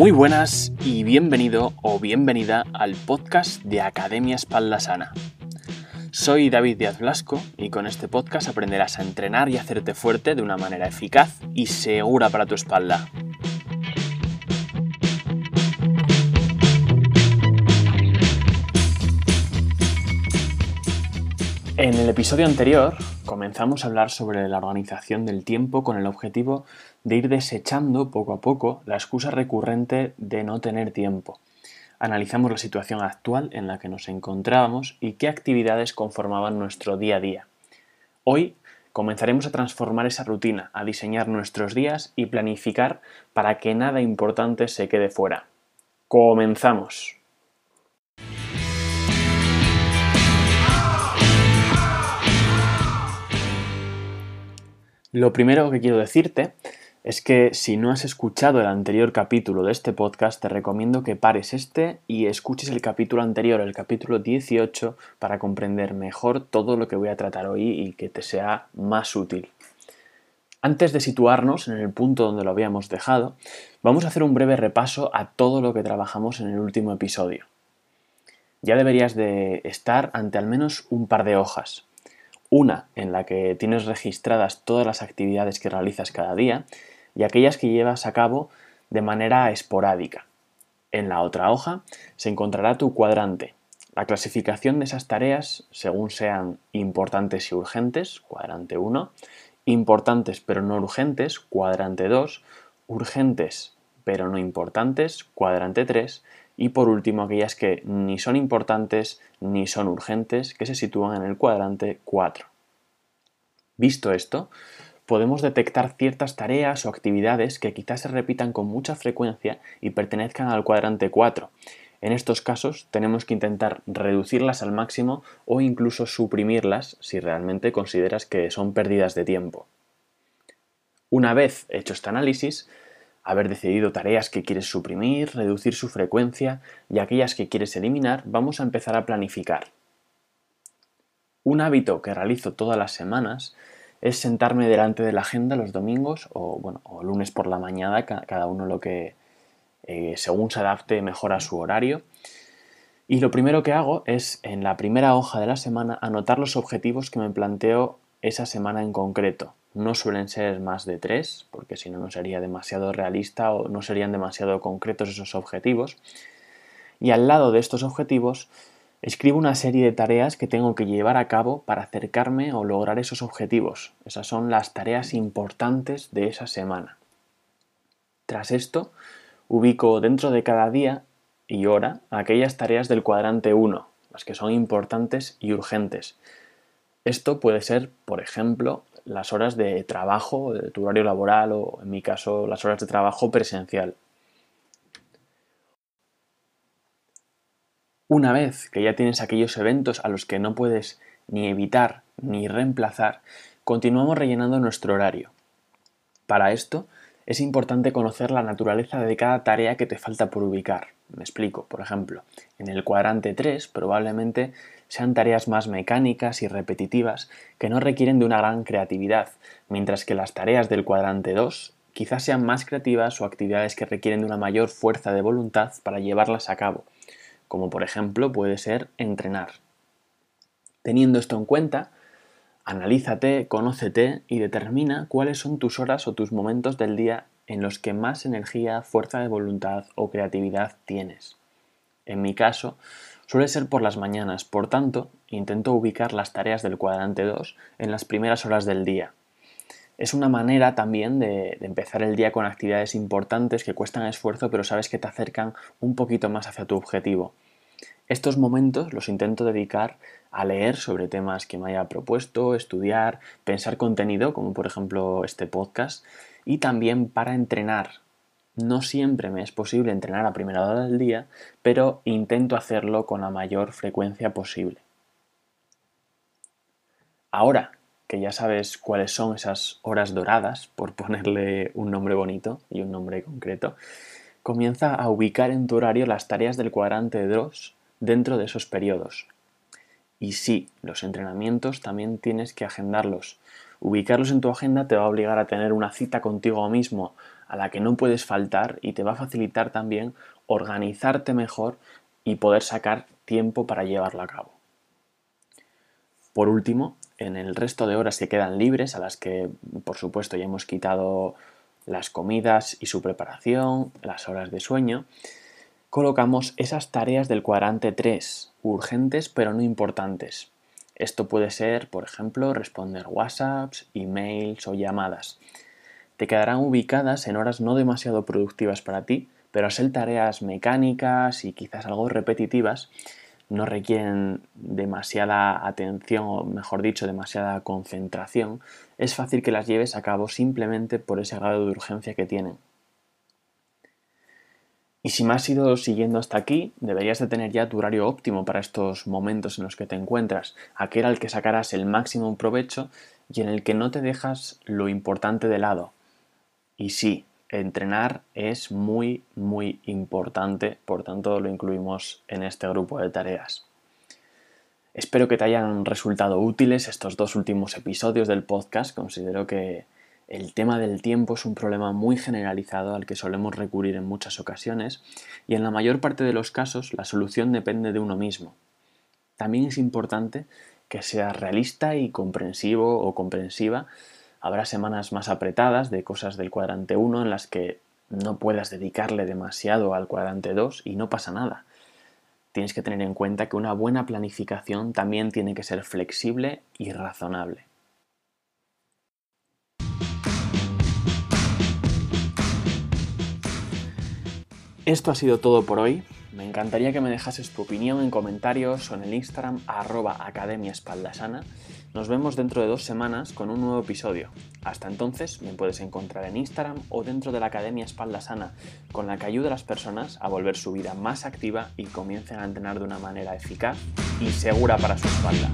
Muy buenas y bienvenido o bienvenida al podcast de Academia Espalda Sana. Soy David Díaz Blasco y con este podcast aprenderás a entrenar y hacerte fuerte de una manera eficaz y segura para tu espalda. En el episodio anterior comenzamos a hablar sobre la organización del tiempo con el objetivo de ir desechando poco a poco la excusa recurrente de no tener tiempo. Analizamos la situación actual en la que nos encontrábamos y qué actividades conformaban nuestro día a día. Hoy comenzaremos a transformar esa rutina, a diseñar nuestros días y planificar para que nada importante se quede fuera. Comenzamos. Lo primero que quiero decirte es que si no has escuchado el anterior capítulo de este podcast, te recomiendo que pares este y escuches el capítulo anterior, el capítulo 18, para comprender mejor todo lo que voy a tratar hoy y que te sea más útil. Antes de situarnos en el punto donde lo habíamos dejado, vamos a hacer un breve repaso a todo lo que trabajamos en el último episodio. Ya deberías de estar ante al menos un par de hojas, una en la que tienes registradas todas las actividades que realizas cada día y aquellas que llevas a cabo de manera esporádica. En la otra hoja se encontrará tu cuadrante, la clasificación de esas tareas según sean importantes y urgentes, cuadrante 1, importantes pero no urgentes, cuadrante 2, urgentes pero no importantes, cuadrante 3, y por último aquellas que ni son importantes ni son urgentes, que se sitúan en el cuadrante 4. Visto esto, podemos detectar ciertas tareas o actividades que quizás se repitan con mucha frecuencia y pertenezcan al cuadrante 4. En estos casos tenemos que intentar reducirlas al máximo o incluso suprimirlas si realmente consideras que son pérdidas de tiempo. Una vez hecho este análisis, haber decidido tareas que quieres suprimir, reducir su frecuencia y aquellas que quieres eliminar, vamos a empezar a planificar. Un hábito que realizo todas las semanas es sentarme delante de la agenda los domingos o, bueno, o lunes por la mañana, cada uno lo que eh, según se adapte mejor a su horario. Y lo primero que hago es en la primera hoja de la semana anotar los objetivos que me planteo esa semana en concreto. No suelen ser más de tres, porque si no, no sería demasiado realista o no serían demasiado concretos esos objetivos. Y al lado de estos objetivos, escribo una serie de tareas que tengo que llevar a cabo para acercarme o lograr esos objetivos. Esas son las tareas importantes de esa semana. Tras esto, ubico dentro de cada día y hora aquellas tareas del cuadrante 1, las que son importantes y urgentes. Esto puede ser, por ejemplo, las horas de trabajo, de tu horario laboral o en mi caso las horas de trabajo presencial. Una vez que ya tienes aquellos eventos a los que no puedes ni evitar ni reemplazar, continuamos rellenando nuestro horario. Para esto es importante conocer la naturaleza de cada tarea que te falta por ubicar. Me explico, por ejemplo, en el cuadrante 3 probablemente sean tareas más mecánicas y repetitivas que no requieren de una gran creatividad, mientras que las tareas del cuadrante 2 quizás sean más creativas o actividades que requieren de una mayor fuerza de voluntad para llevarlas a cabo, como por ejemplo puede ser entrenar. Teniendo esto en cuenta, analízate, conócete y determina cuáles son tus horas o tus momentos del día en los que más energía, fuerza de voluntad o creatividad tienes. En mi caso, Suele ser por las mañanas, por tanto, intento ubicar las tareas del cuadrante 2 en las primeras horas del día. Es una manera también de, empezar el día con actividades importantes que cuestan esfuerzo pero sabes que te acercan un poquito más hacia tu objetivo. Estos momentos los intento dedicar a leer sobre temas que me haya propuesto, estudiar, pensar contenido, como por ejemplo este podcast, y también para entrenar, no siempre me es posible entrenar a primera hora del día, pero intento hacerlo con la mayor frecuencia posible. Ahora que ya sabes cuáles son esas horas doradas, por ponerle un nombre bonito y un nombre concreto, comienza a ubicar en tu horario las tareas del cuadrante 2 dentro de esos periodos. Y sí, los entrenamientos también tienes que agendarlos. Ubicarlos en tu agenda te va a obligar a tener una cita contigo mismo a la que no puedes faltar y te va a facilitar también organizarte mejor y poder sacar tiempo para llevarlo a cabo. Por último, en el resto de horas que quedan libres, a las que por supuesto ya hemos quitado las comidas y su preparación, las horas de sueño, colocamos esas tareas del cuadrante 3, urgentes pero no importantes. Esto puede ser, por ejemplo, responder WhatsApps, emails o llamadas. Te quedarán ubicadas en horas no demasiado productivas para ti, pero al ser tareas mecánicas y quizás algo repetitivas, no requieren demasiada atención o mejor dicho demasiada concentración, es fácil que las lleves a cabo simplemente por ese grado de urgencia que tienen. Y si me has ido siguiendo hasta aquí, deberías de tener ya tu horario óptimo para estos momentos en los que te encuentras, aquel al que sacarás el máximo provecho y en el que no te dejas lo importante de lado. Y sí, entrenar es muy, muy importante, por tanto lo incluimos en este grupo de tareas. Espero que te hayan resultado útiles estos dos últimos episodios del podcast. Considero que el tema del tiempo es un problema muy generalizado al que solemos recurrir en muchas ocasiones y en la mayor parte de los casos la solución depende de uno mismo. También es importante que seas realista y comprensivo o comprensiva Habrá semanas más apretadas de cosas del cuadrante 1 en las que no puedas dedicarle demasiado al cuadrante 2 y no pasa nada. Tienes que tener en cuenta que una buena planificación también tiene que ser flexible y razonable. Esto ha sido todo por hoy. Me encantaría que me dejases tu opinión en comentarios o en el Instagram arroba Academia Espaldasana. Nos vemos dentro de dos semanas con un nuevo episodio. Hasta entonces me puedes encontrar en Instagram o dentro de la Academia Espaldasana, con la que ayuda a las personas a volver su vida más activa y comiencen a entrenar de una manera eficaz y segura para su espalda.